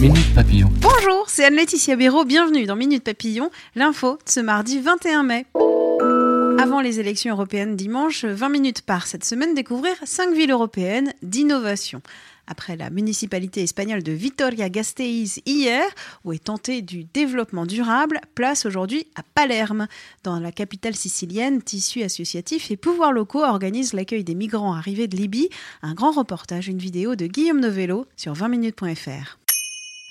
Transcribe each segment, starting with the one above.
Minute Papillon. Bonjour, c'est Anne-Laetitia Béraud. Bienvenue dans Minute Papillon, l'info de ce mardi 21 mai. Avant les élections européennes dimanche, 20 minutes par cette semaine, découvrir 5 villes européennes d'innovation. Après la municipalité espagnole de Vitoria-Gasteiz hier, où est tenté du développement durable, place aujourd'hui à Palerme. Dans la capitale sicilienne, tissu associatif et pouvoirs locaux organisent l'accueil des migrants arrivés de Libye. Un grand reportage, une vidéo de Guillaume Novello sur 20minutes.fr.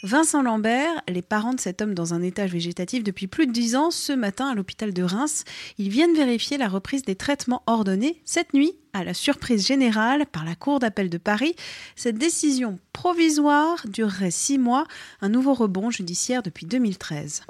Vincent Lambert, les parents de cet homme dans un état végétatif depuis plus de 10 ans, ce matin à l'hôpital de Reims, ils viennent vérifier la reprise des traitements ordonnés cette nuit à la surprise générale par la Cour d'appel de Paris. Cette décision provisoire durerait six mois, un nouveau rebond judiciaire depuis 2013.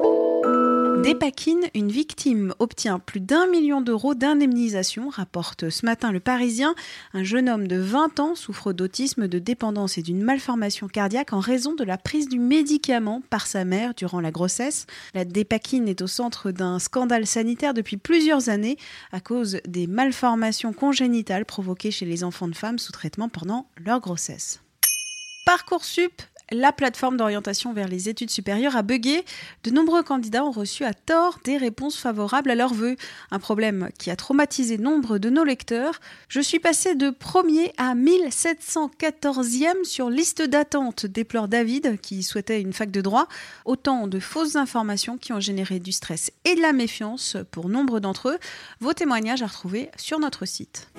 Dépakine, une victime obtient plus d'un million d'euros d'indemnisation, rapporte ce matin le Parisien. Un jeune homme de 20 ans souffre d'autisme, de dépendance et d'une malformation cardiaque en raison de la prise du médicament par sa mère durant la grossesse. La dépakine est au centre d'un scandale sanitaire depuis plusieurs années à cause des malformations congénitales provoquées chez les enfants de femmes sous traitement pendant leur grossesse. Parcoursup la plateforme d'orientation vers les études supérieures a bugué. De nombreux candidats ont reçu à tort des réponses favorables à leurs vœux. Un problème qui a traumatisé nombre de nos lecteurs. Je suis passé de premier à 1714e sur liste d'attente, déplore David, qui souhaitait une fac de droit. Autant de fausses informations qui ont généré du stress et de la méfiance pour nombre d'entre eux. Vos témoignages à retrouver sur notre site.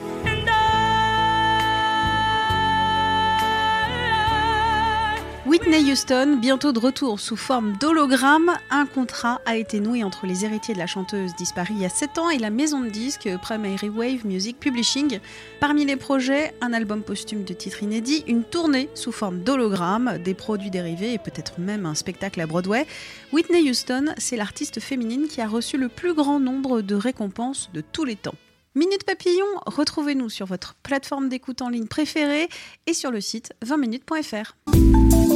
Whitney Houston, bientôt de retour sous forme d'hologramme, un contrat a été noué entre les héritiers de la chanteuse disparue il y a 7 ans et la maison de disques Primary Wave Music Publishing. Parmi les projets, un album posthume de titres inédits, une tournée sous forme d'hologramme, des produits dérivés et peut-être même un spectacle à Broadway. Whitney Houston, c'est l'artiste féminine qui a reçu le plus grand nombre de récompenses de tous les temps. Minute Papillon, retrouvez-nous sur votre plateforme d'écoute en ligne préférée et sur le site 20minutes.fr.